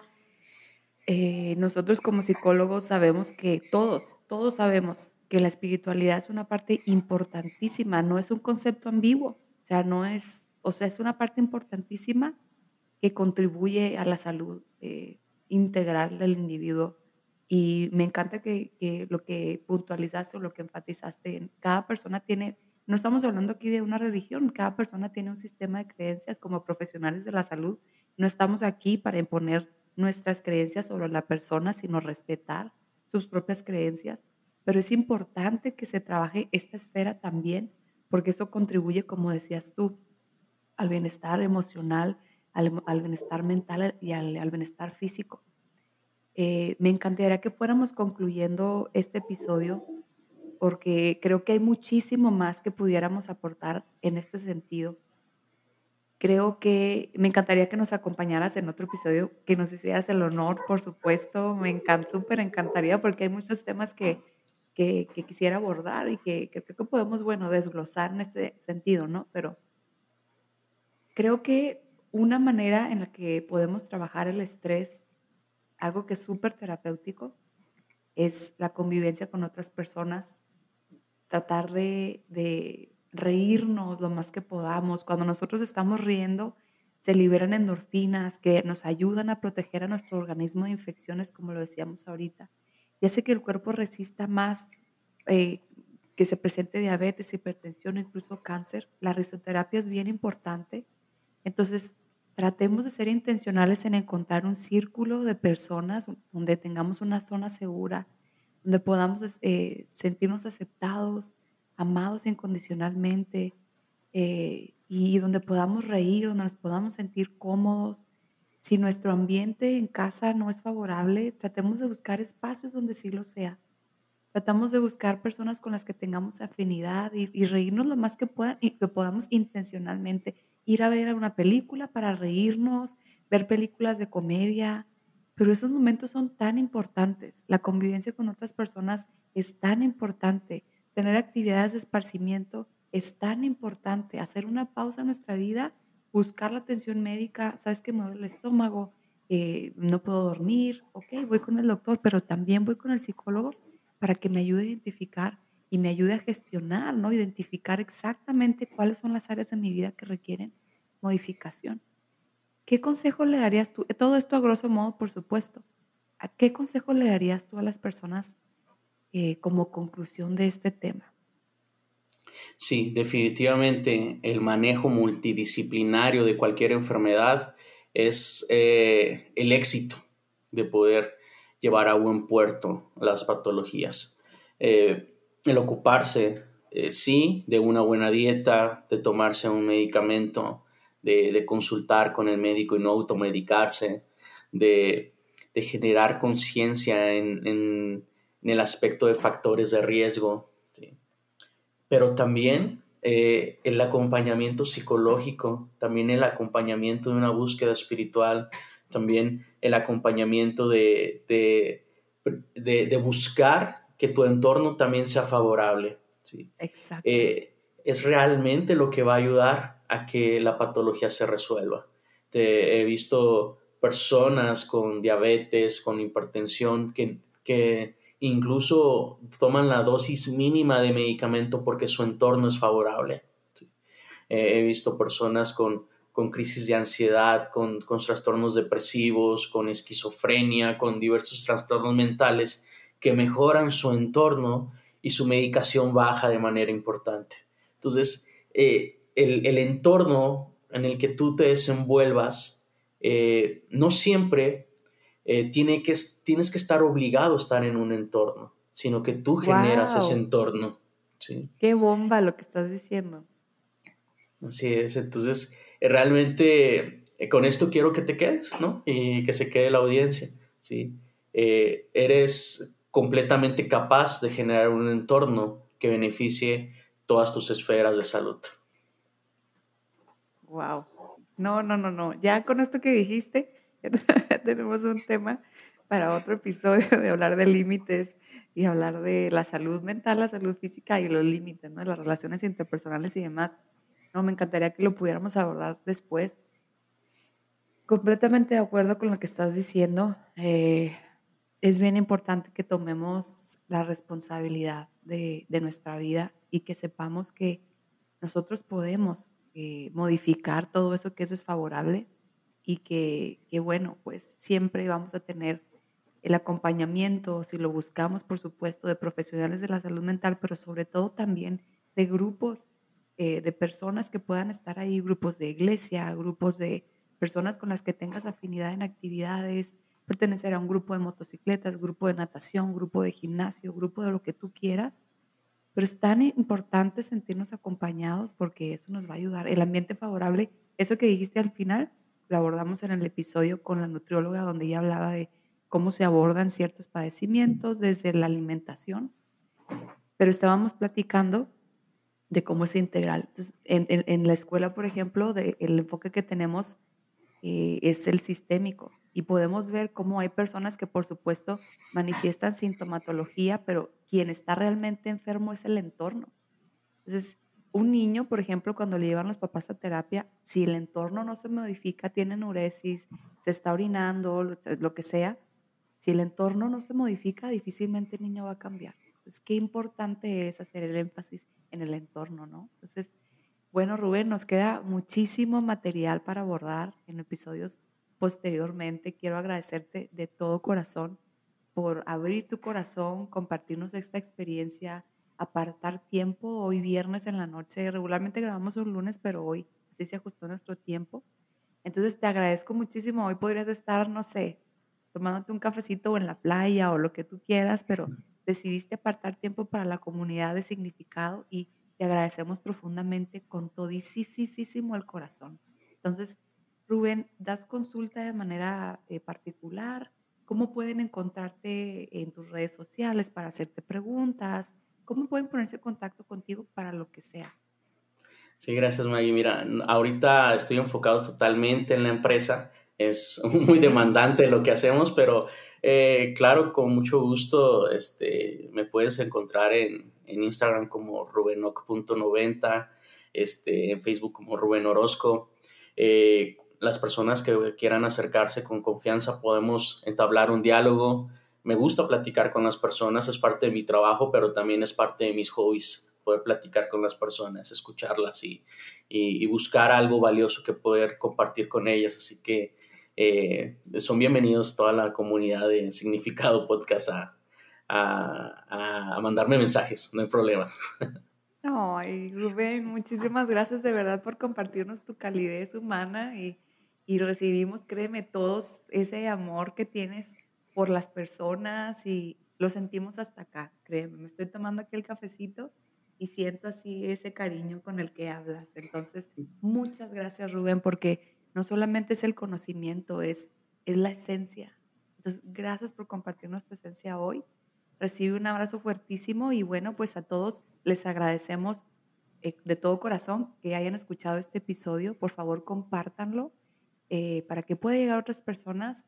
S1: eh, nosotros como psicólogos sabemos que todos, todos sabemos que la espiritualidad es una parte importantísima, no es un concepto ambiguo, o sea, no es, o sea, es una parte importantísima que contribuye a la salud eh, integral del individuo. Y me encanta que, lo que puntualizaste o lo que enfatizaste, cada persona tiene, no estamos hablando aquí de una religión, cada persona tiene un sistema de creencias como profesionales de la salud, no estamos aquí para imponer nuestras creencias sobre la persona, sino respetar sus propias creencias. pero es importante que se trabaje esta esfera también, porque eso contribuye, como decías tú, al bienestar emocional, al, bienestar mental y al, bienestar físico. Eh, me encantaría que fuéramos concluyendo este episodio porque creo que hay muchísimo más que pudiéramos aportar en este sentido. Creo que me encantaría que nos acompañaras en otro episodio, que nos hicieras el honor, por supuesto. Me encanta, súper encantaría porque hay muchos temas que, que, quisiera abordar y que, creo que podemos, bueno, desglosar en este sentido, ¿no? Pero creo que una manera en la que podemos trabajar el estrés, algo que es súper terapéutico, es la convivencia con otras personas, tratar de, reírnos lo más que podamos. Cuando nosotros estamos riendo, se liberan endorfinas que nos ayudan a proteger a nuestro organismo de infecciones, como lo decíamos ahorita y hace que el cuerpo resista más eh, que se presente diabetes, hipertensión, incluso cáncer. La risoterapia es bien importante. Entonces, tratemos de ser intencionales en encontrar un círculo de personas donde tengamos una zona segura, donde podamos eh, sentirnos aceptados, amados incondicionalmente eh, y donde podamos reír, donde nos podamos sentir cómodos, si nuestro ambiente en casa no es favorable, tratemos de buscar espacios donde sí lo sea. Tratamos de buscar personas con las que tengamos afinidad y, reírnos lo más que, puedan, y que podamos intencionalmente. Ir a ver una película para reírnos, ver películas de comedia, pero esos momentos son tan importantes. La convivencia con otras personas es tan importante. Tener actividades de esparcimiento es tan importante. Hacer una pausa en nuestra vida buscar la atención médica, sabes que me duele el estómago, eh, no puedo dormir, ok, voy con el doctor, pero también voy con el psicólogo para que me ayude a identificar y me ayude a gestionar, ¿no? Identificar exactamente cuáles son las áreas de mi vida que requieren modificación. ¿Qué consejo le darías tú? Todo esto a grosso modo, por supuesto. ¿A qué consejo le darías tú a las personas eh, como conclusión de este tema?
S2: Sí, definitivamente el manejo multidisciplinario de cualquier enfermedad es eh, el éxito de poder llevar a buen puerto las patologías. Eh, el ocuparse, eh, sí, de una buena dieta, de tomarse un medicamento, de, consultar con el médico y no automedicarse, de, generar conciencia en, el aspecto de factores de riesgo, pero también eh, el acompañamiento psicológico, también el acompañamiento de una búsqueda espiritual, también el acompañamiento de, de, buscar que tu entorno también sea favorable. ¿sí?
S1: Exacto.
S2: Eh, es realmente lo que va a ayudar a que la patología se resuelva. he visto personas con diabetes, con hipertensión, que, que incluso toman la dosis mínima de medicamento porque su entorno es favorable. Eh, he visto personas con, con crisis de ansiedad, con, con, trastornos depresivos, con esquizofrenia, con diversos trastornos mentales que mejoran su entorno y su medicación baja de manera importante. Entonces, eh, el, el, entorno en el que tú te desenvuelvas eh, no siempre eh, tiene que, tienes que estar obligado a estar en un entorno, sino que tú generas ese entorno. ¿sí?
S1: Qué bomba lo que estás diciendo.
S2: Así es, entonces realmente con esto quiero que te quedes, ¿no? Y que se quede la audiencia, ¿sí? eres completamente capaz de generar un entorno que beneficie todas tus esferas de salud.
S1: Wow. No, no, no, no. Ya con esto que dijiste, tenemos un tema para otro episodio de hablar de límites y hablar de la salud mental, la salud física y los límites, ¿no? Las relaciones interpersonales y demás. No, me encantaría que lo pudiéramos abordar después. Completamente de acuerdo con lo que estás diciendo. Eh, es bien importante que tomemos la responsabilidad de, de, nuestra vida y que sepamos que nosotros podemos eh, modificar todo eso que es desfavorable y que, bueno, pues siempre vamos a tener el acompañamiento, si lo buscamos, por supuesto, de profesionales de la salud mental, pero sobre todo también de grupos eh, de personas que puedan estar ahí, grupos de iglesia, grupos de personas con las que tengas afinidad en actividades, pertenecer a un grupo de motocicletas, grupo de natación, grupo de gimnasio, grupo de lo que tú quieras. Pero es tan importante sentirnos acompañados porque eso nos va a ayudar. El ambiente favorable, eso que dijiste al final, lo abordamos en el episodio con la nutrióloga donde ella hablaba de cómo se abordan ciertos padecimientos desde la alimentación. Pero estábamos platicando de cómo es integral. En, la escuela, por ejemplo, el enfoque que tenemos eh, es el sistémico y podemos ver cómo hay personas que, por supuesto, manifiestan sintomatología, pero quien está realmente enfermo es el entorno. Entonces, un niño, por ejemplo, cuando le llevan los papás a terapia, si el entorno no se modifica, tiene enuresis, se está orinando, lo que sea, si el entorno no se modifica, difícilmente el niño va a cambiar. Entonces, qué importante es hacer el énfasis en el entorno, ¿no? Entonces, bueno, Rubén, nos queda muchísimo material para abordar en episodios posteriormente. Quiero agradecerte de todo corazón por abrir tu corazón, compartirnos esta experiencia, apartar tiempo hoy viernes en la noche. Regularmente grabamos los lunes, pero hoy así se ajustó nuestro tiempo. Entonces te agradezco muchísimo. Hoy podrías estar, no sé, tomándote un cafecito o en la playa o lo que tú quieras, pero decidiste apartar tiempo para la comunidad de significado y te agradecemos profundamente con todísimo el corazón. Entonces, Rubén, ¿das consulta de manera eh, particular? ¿Cómo pueden encontrarte en tus redes sociales para hacerte preguntas? ¿Cómo pueden ponerse en contacto contigo para lo que sea?
S2: Sí, gracias Maggie. Mira, ahorita estoy enfocado totalmente en la empresa. Es muy demandante lo que hacemos, pero eh, claro, con mucho gusto este, me puedes encontrar en, Instagram como rubenoc.90, este, en Facebook como Rubén Orozco. Eh, las personas que quieran acercarse con confianza podemos entablar un diálogo. Me gusta platicar con las personas, es parte de mi trabajo, pero también es parte de mis hobbies, poder platicar con las personas, escucharlas y, y, buscar algo valioso que poder compartir con ellas. Así que eh, son bienvenidos toda la comunidad de Significado Podcast a, a, mandarme mensajes, no hay problema.
S1: Ay, Rubén, muchísimas gracias de verdad por compartirnos tu calidez humana y, y recibimos, créeme, todos ese amor que tienes por las personas y lo sentimos hasta acá, créeme. Me estoy tomando aquí el cafecito y siento así ese cariño con el que hablas. Entonces, muchas gracias, Rubén, porque no solamente es el conocimiento, es, es la esencia. Entonces, gracias por compartir nuestra esencia hoy. Recibe un abrazo fuertísimo y bueno, pues a todos les agradecemos eh, de todo corazón que hayan escuchado este episodio. Por favor, compártanlo eh, para que pueda llegar a otras personas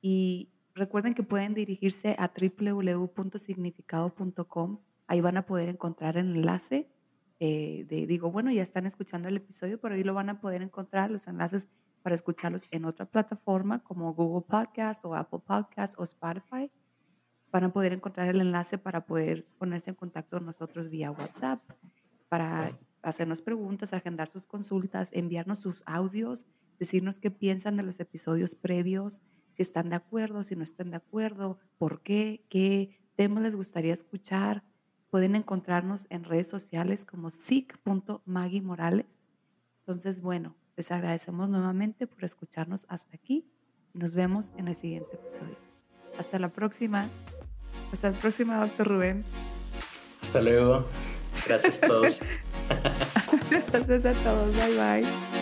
S1: y recuerden que pueden dirigirse a www.significado.com. Ahí van a poder encontrar el enlace. Eh, digo, bueno, ya están escuchando el episodio, pero ahí lo van a poder encontrar los enlaces para escucharlos en otra plataforma como Google Podcast o Apple Podcast o Spotify. Van a poder encontrar el enlace para poder ponerse en contacto con nosotros vía WhatsApp, para hacernos preguntas, agendar sus consultas, enviarnos sus audios, decirnos qué piensan de los episodios previos, si están de acuerdo, si no están de acuerdo, por qué, qué temas les gustaría escuchar. Pueden encontrarnos en redes sociales como sic.maggie Entonces, bueno, les agradecemos nuevamente por escucharnos hasta aquí y nos vemos en el siguiente episodio. Hasta la próxima. Hasta la próxima, doctor Rubén.
S2: Hasta luego. Gracias a todos.
S1: Gracias a todos. Bye bye.